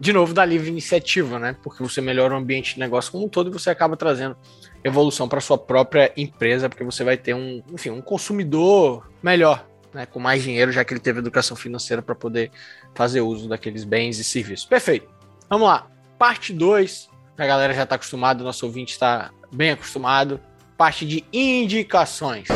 de novo, da livre iniciativa, né? Porque você melhora o ambiente de negócio como um todo e você acaba trazendo evolução para sua própria empresa, porque você vai ter um, enfim, um consumidor melhor, né? Com mais dinheiro, já que ele teve educação financeira para poder fazer uso daqueles bens e serviços. Perfeito. Vamos lá. Parte 2. A galera já está acostumada, nosso ouvinte está bem acostumado. Parte de indicações.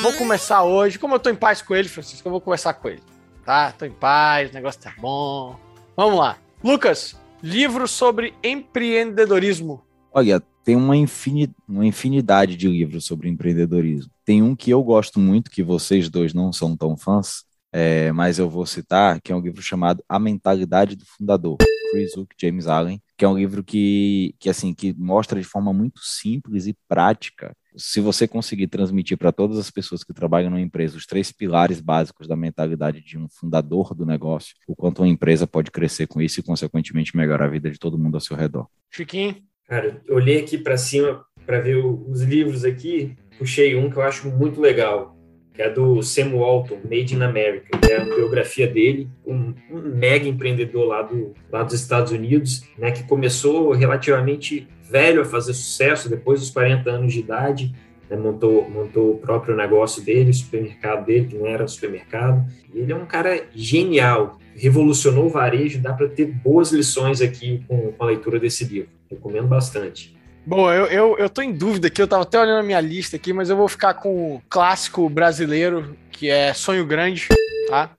Vou começar hoje. Como eu estou em paz com ele, Francisco, eu vou conversar com ele. Tá? Tô em paz, o negócio tá bom. Vamos lá. Lucas, livro sobre empreendedorismo. Olha, tem uma, infini, uma infinidade de livros sobre empreendedorismo. Tem um que eu gosto muito, que vocês dois não são tão fãs, é, mas eu vou citar, que é um livro chamado A Mentalidade do Fundador, Chris Hook, James Allen, que é um livro que, que, assim, que mostra de forma muito simples e prática se você conseguir transmitir para todas as pessoas que trabalham numa empresa os três pilares básicos da mentalidade de um fundador do negócio, o quanto uma empresa pode crescer com isso e, consequentemente, melhorar a vida de todo mundo ao seu redor. Chiquinho? Cara, eu olhei aqui para cima para ver os livros aqui, puxei um que eu acho muito legal, é do Sam Walton, Made in America, é a biografia dele, um, um, mega empreendedor lá, do, lá dos Estados Unidos, né, que começou relativamente velho a fazer sucesso, depois dos 40 anos de idade, né, montou, montou o próprio negócio dele, o supermercado dele, que não era supermercado. Ele é um cara genial, revolucionou o varejo, dá para ter boas lições aqui com, com a leitura desse livro. Recomendo bastante. Bom, eu, eu, eu tô em dúvida aqui, eu tava até olhando a minha lista aqui, mas eu vou ficar com o clássico brasileiro, que é Sonho Grande, tá?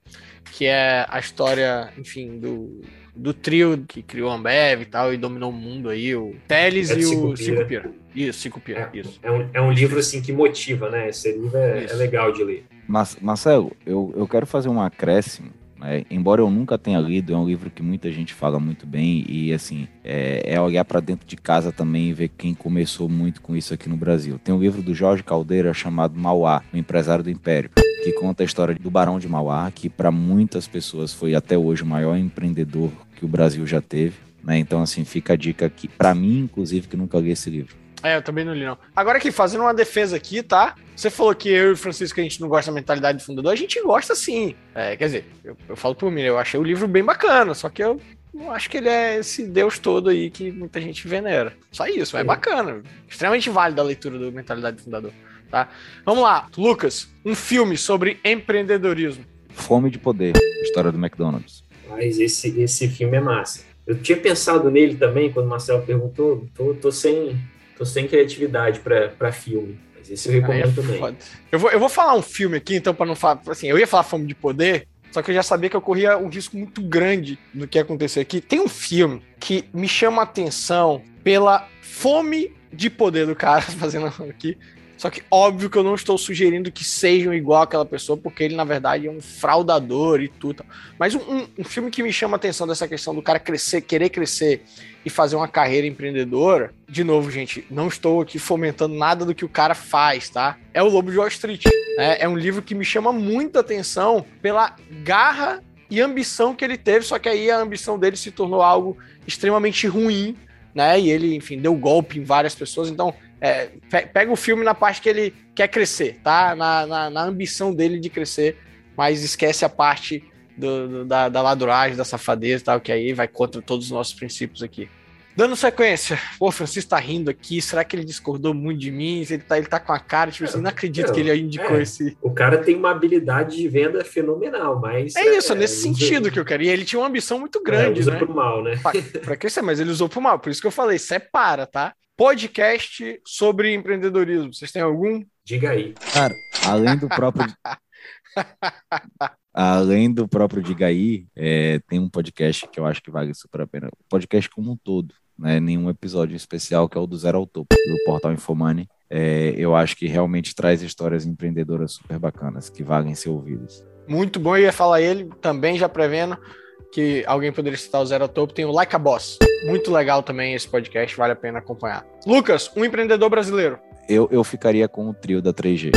Que é a história, enfim, do, do trio que criou a Ambev e tal, e dominou o mundo aí, o Teles é e o Cinco Pira. Isso, Cinco Pira, é, isso. É um, é um livro, assim, que motiva, né? Esse livro é, é legal de ler. Mas, Marcelo, eu, eu quero fazer um acréscimo né? Embora eu nunca tenha lido, é um livro que muita gente fala muito bem e assim é, é olhar para dentro de casa também e ver quem começou muito com isso aqui no Brasil. Tem um livro do Jorge Caldeira chamado Mauá, o empresário do Império, que conta a história do Barão de Mauá, que para muitas pessoas foi até hoje o maior empreendedor que o Brasil já teve. Né? Então assim fica a dica aqui para mim, inclusive, que nunca li esse livro. É, eu também não li, não. Agora aqui, fazendo uma defesa aqui, tá? Você falou que eu e o Francisco a gente não gosta da mentalidade do fundador, a gente gosta sim. É, quer dizer, eu, eu falo por mim, eu achei o livro bem bacana, só que eu não acho que ele é esse Deus todo aí que muita gente venera. Só isso, é bacana. Extremamente válido a leitura do Mentalidade do Fundador. Tá? Vamos lá, Lucas, um filme sobre empreendedorismo. Fome de Poder, história do McDonald's. Mas esse, esse filme é massa. Eu tinha pensado nele também quando o Marcelo perguntou, tô, tô sem tô sem criatividade para filme. Mas esse eu recomendo é também. Eu vou, eu vou falar um filme aqui, então, para não falar. Assim, eu ia falar Fome de Poder, só que eu já sabia que eu corria um risco muito grande do que ia acontecer aqui. Tem um filme que me chama a atenção pela fome de poder do cara <laughs> fazendo aqui. Só que óbvio que eu não estou sugerindo que sejam igual aquela pessoa, porque ele, na verdade, é um fraudador e tudo. Mas um, um, filme que me chama a atenção dessa questão do cara crescer, querer crescer e fazer uma carreira empreendedora, de novo, gente, não estou aqui fomentando nada do que o cara faz, tá? É o Lobo de Wall Street. Né? É um livro que me chama muita atenção pela garra e ambição que ele teve, só que aí a ambição dele se tornou algo extremamente ruim, né? E ele, enfim, deu golpe em várias pessoas. Então, é, pega o filme na parte que ele quer crescer, tá? Na, na, na ambição dele de crescer, mas esquece a parte do, do, da, da laduragem, da safadeza e tal, que aí vai contra todos os nossos princípios aqui. Dando sequência, pô, o Francisco tá rindo aqui, será que ele discordou muito de mim? Ele tá, ele tá com a cara, tipo assim, não acredito que ele indicou é, esse. O cara tem uma habilidade de venda fenomenal, mas. É isso, é, nesse sentido que eu queria. E ele tinha uma ambição muito grande, é, usa né? pro mal, né? Pra, pra crescer, mas ele usou pro mal, por isso que eu falei, separa, tá? Podcast sobre empreendedorismo. Vocês têm algum? Diga aí. Cara, além do próprio. <laughs> além do próprio Diga aí, é, tem um podcast que eu acho que vale super a pena. O podcast como um todo, né? Nenhum episódio especial, que é o do Zero ao Topo, do portal Infomoney. É, eu acho que realmente traz histórias empreendedoras super bacanas que valem ser ouvidas. Muito bom, eu ia falar ele também, já prevendo que alguém poderia citar o Zero ao Topo, tem o Like a Boss. Muito legal também esse podcast, vale a pena acompanhar. Lucas, um empreendedor brasileiro. Eu, eu ficaria com o trio da 3G.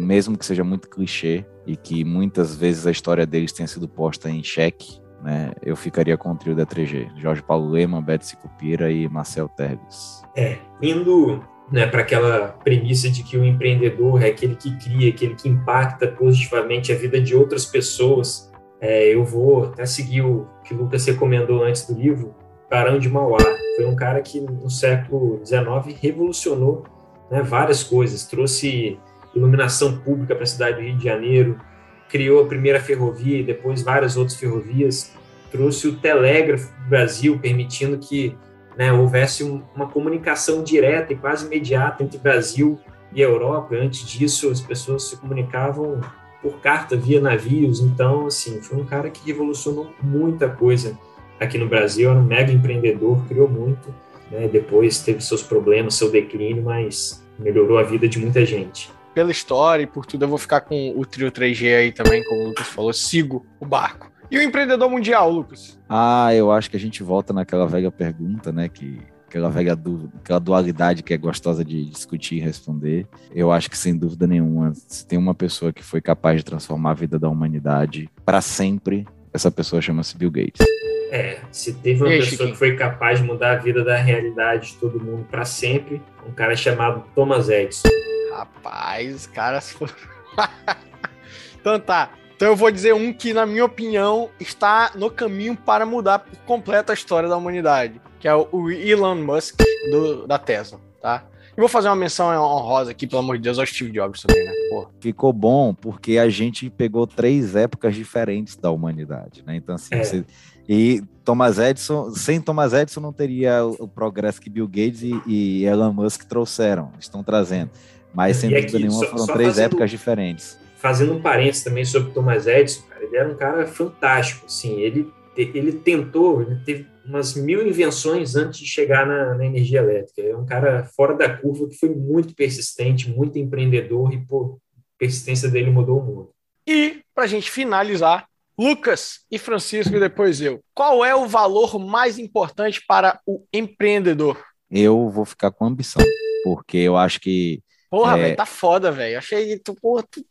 Mesmo que seja muito clichê e que muitas vezes a história deles tenha sido posta em xeque, né? Eu ficaria com o trio da 3G. Jorge Paulo Lema, Beto Sicupira e Marcel Terves. É, indo né, para aquela premissa de que o empreendedor é aquele que cria, aquele que impacta positivamente a vida de outras pessoas é, eu vou até seguir o que o Lucas recomendou antes do livro, Barão de Mauá. Foi um cara que no século XIX revolucionou né, várias coisas, trouxe iluminação pública para a cidade do Rio de Janeiro, criou a primeira ferrovia e depois várias outras ferrovias, trouxe o telégrafo para o Brasil, permitindo que né, houvesse um, uma comunicação direta e quase imediata entre Brasil e Europa. Antes disso, as pessoas se comunicavam por carta via navios. Então, assim, foi um cara que revolucionou muita coisa aqui no Brasil. Era um mega empreendedor, criou muito. Né? Depois teve seus problemas, seu declínio, mas melhorou a vida de muita gente. pela história e por tudo, eu vou ficar com o trio 3G aí também, como o Lucas falou. Sigo o barco. E o empreendedor mundial, Lucas? Ah, eu acho que a gente volta naquela velha pergunta, né? Que aquela velha du aquela dualidade que é gostosa de discutir e responder. Eu acho que sem dúvida nenhuma, se tem uma pessoa que foi capaz de transformar a vida da humanidade para sempre, essa pessoa chama-se Bill Gates. É, se teve uma pessoa que foi capaz de mudar a vida da realidade de todo mundo para sempre, um cara chamado Thomas Edison. Rapaz, os caras foram. <laughs> então tá. Então eu vou dizer um que, na minha opinião, está no caminho para mudar por completo a história da humanidade, que é o Elon Musk do, da Tesla, tá? E vou fazer uma menção honrosa aqui, pelo amor de Deus, ao Steve Jobs também, né? Pô. Ficou bom porque a gente pegou três épocas diferentes da humanidade, né? Então, assim, é. você... e Thomas Edison, sem Thomas Edison não teria o, o progresso que Bill Gates e, e, Elon Musk trouxeram, estão trazendo. Mas, sem dúvida nenhuma, foram só três fazendo, épocas diferentes. Fazendo um parênteses também sobre Thomas Edison, cara, ele era um cara fantástico, assim, ele, ele tentou, ele teve umas mil invenções antes de chegar na, na, energia elétrica. É um cara fora da curva que foi muito persistente, muito empreendedor e, pô, a persistência dele mudou o mundo. E, para a gente finalizar, Lucas e Francisco e depois eu. Qual é o valor mais importante para o empreendedor? Eu vou ficar com ambição, porque eu acho que. Porra, é... velho, tá foda, velho. Achei tu, porra, tu,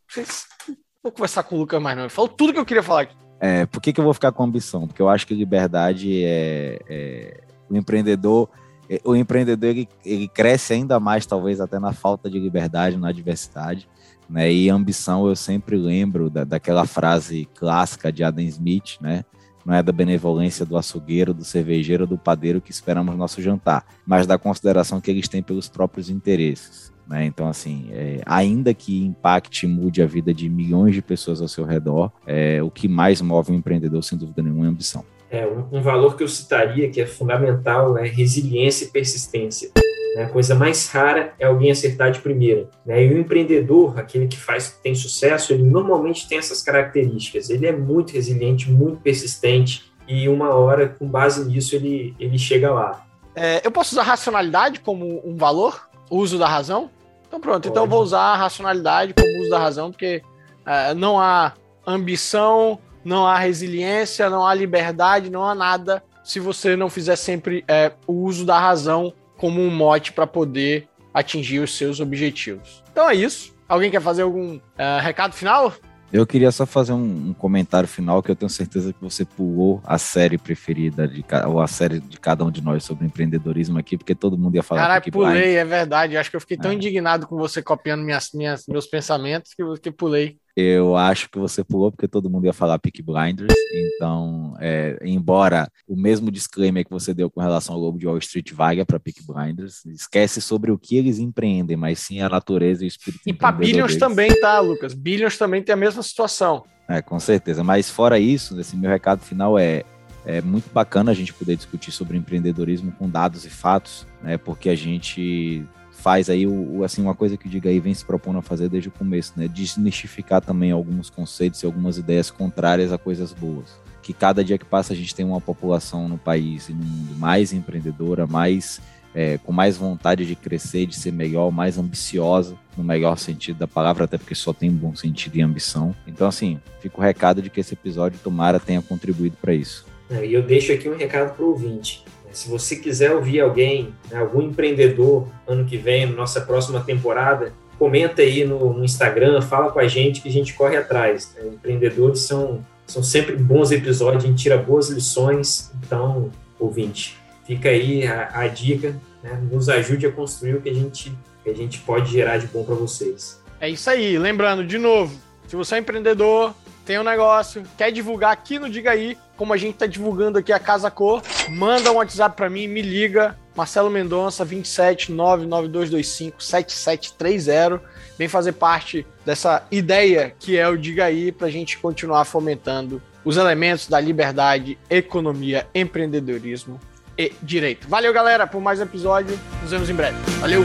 Vou conversar com o Lucas mais não. Ele falou tudo que eu queria falar aqui. É, por que, que eu vou ficar com ambição? Porque eu acho que liberdade é, é o empreendedor. É, o empreendedor ele, ele cresce ainda mais, talvez até na falta de liberdade, na adversidade. Né? E ambição eu sempre lembro da, daquela frase clássica de Adam Smith, né? Não é da benevolência do açougueiro, do cervejeiro, do padeiro que esperamos nosso jantar, mas da consideração que eles têm pelos próprios interesses. Né? Então, assim, é, ainda que impacte e mude a vida de milhões de pessoas ao seu redor, é, o que mais move um empreendedor, sem dúvida nenhuma, é ambição. É, um, um valor que eu citaria que é fundamental é resiliência e persistência. Né? A coisa mais rara é alguém acertar de primeira. Né? E o empreendedor, aquele que faz tem sucesso, ele normalmente tem essas características. Ele é muito resiliente, muito persistente e uma hora, com base nisso, ele, ele chega lá. É, eu posso usar racionalidade como um valor? Uso da razão? Então pronto, Pode. então vou usar a racionalidade como uso da razão, porque uh, não há ambição, não há resiliência, não há liberdade, não há nada se você não fizer sempre uh, o uso da razão como um mote para poder atingir os seus objetivos. Então é isso. Alguém quer fazer algum uh, recado final? Eu queria só fazer um, um, comentário final que eu tenho certeza que você pulou a série preferida de ou a série de cada um de nós sobre empreendedorismo aqui, porque todo mundo ia falar. Caralho, pulei, Blind. é verdade. Acho que eu fiquei tão é. indignado com você copiando minhas, minhas, meus pensamentos que, que pulei. Eu acho que você pulou porque todo mundo ia falar Peak Blinders. Então, é, embora o mesmo disclaimer que você deu com relação ao Lobo de Wall Street valha para Peak Blinders, esquece sobre o que eles empreendem, mas sim a natureza e o espírito. E para Billions também, tá, Lucas? Billions também tem a mesma situação. É, com certeza. Mas fora isso, esse meu recado final é é muito bacana a gente poder discutir sobre empreendedorismo com dados e fatos, né? Porque a gente faz aí o, assim uma coisa que o Diga aí vem se propondo a fazer desde o começo, né? Desmistificar também alguns conceitos e algumas ideias contrárias a coisas boas. Que cada dia que passa a gente tem uma população no país e no mundo mais empreendedora, mais é, com mais vontade de crescer, de ser melhor, mais ambiciosa, no melhor sentido da palavra, até porque só tem bom sentido e ambição. Então, assim, fica o recado de que esse episódio, tomara, tenha contribuído para isso. É, e eu deixo aqui um recado para o ouvinte. Se você quiser ouvir alguém, né, algum empreendedor, ano que vem, nossa próxima temporada, comenta aí no, no, Instagram, fala com a gente que a gente corre atrás. Né? Empreendedores são, são sempre bons episódios, a gente tira boas lições. Então, ouvinte, fica aí a, a dica, né? nos ajude a construir o que a gente, que a gente pode gerar de bom para vocês. É isso aí. Lembrando, de novo, se você é empreendedor, tem um negócio, quer divulgar aqui no Diga Aí, como a gente tá divulgando aqui a Casa Cor, manda um WhatsApp para mim, me liga, Marcelo Mendonça, 27 99225 7730. Vem fazer parte dessa ideia que é o Diga Aí, pra gente continuar fomentando os elementos da liberdade, economia, empreendedorismo e direito. Valeu, galera, por mais um episódio. Nos vemos em breve. Valeu!